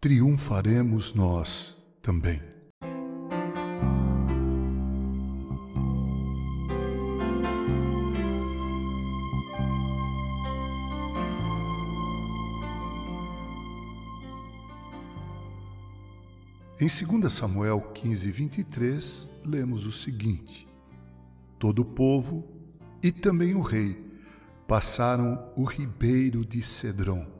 triunfaremos nós também. Em 2 Samuel 15, 23, lemos o seguinte: Todo o povo e também o rei passaram o ribeiro de Cedron.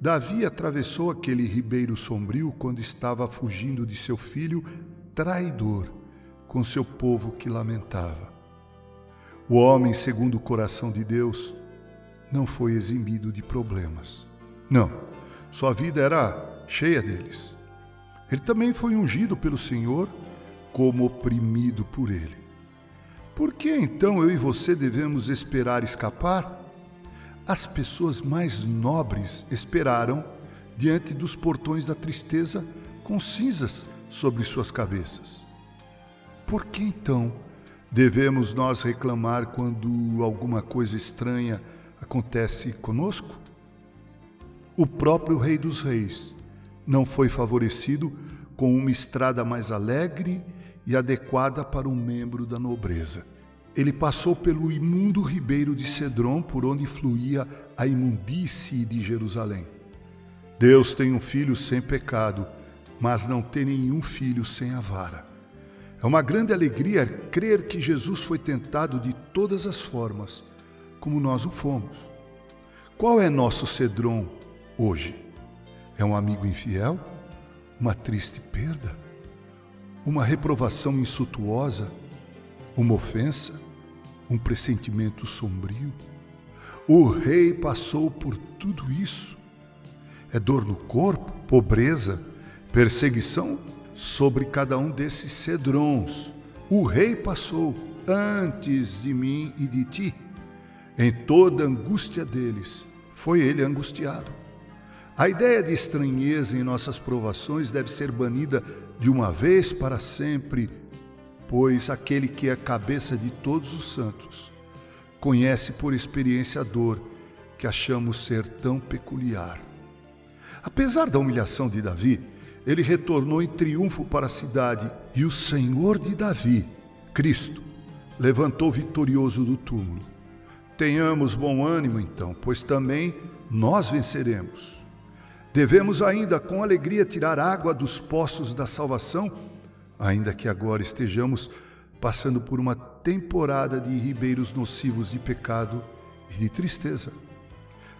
Davi atravessou aquele ribeiro sombrio quando estava fugindo de seu filho traidor com seu povo que lamentava. O homem, segundo o coração de Deus, não foi eximido de problemas. Não, sua vida era cheia deles. Ele também foi ungido pelo Senhor como oprimido por ele. Por que então eu e você devemos esperar escapar? As pessoas mais nobres esperaram diante dos portões da tristeza com cinzas sobre suas cabeças. Por que então devemos nós reclamar quando alguma coisa estranha acontece conosco? O próprio Rei dos Reis não foi favorecido com uma estrada mais alegre e adequada para um membro da nobreza. Ele passou pelo imundo ribeiro de Cedron, por onde fluía a imundície de Jerusalém. Deus tem um filho sem pecado, mas não tem nenhum filho sem a vara. É uma grande alegria crer que Jesus foi tentado de todas as formas, como nós o fomos. Qual é nosso Cedron hoje? É um amigo infiel? Uma triste perda? Uma reprovação insultuosa? Uma ofensa? Um pressentimento sombrio? O rei passou por tudo isso. É dor no corpo, pobreza, perseguição sobre cada um desses cedrons. O rei passou antes de mim e de ti. Em toda a angústia deles, foi ele angustiado. A ideia de estranheza em nossas provações deve ser banida de uma vez para sempre, pois aquele que é cabeça de todos os santos conhece por experiência a dor que achamos ser tão peculiar. Apesar da humilhação de Davi, ele retornou em triunfo para a cidade e o Senhor de Davi, Cristo, levantou vitorioso do túmulo. Tenhamos bom ânimo então, pois também nós venceremos. Devemos ainda com alegria tirar água dos poços da salvação, ainda que agora estejamos passando por uma temporada de ribeiros nocivos de pecado e de tristeza.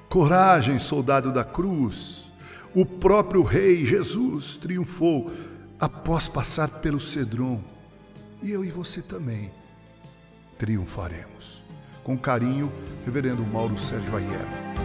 Coragem, soldado da cruz! O próprio Rei Jesus triunfou após passar pelo Cedron. E eu e você também triunfaremos. Com carinho, Reverendo Mauro Sérgio Aiello.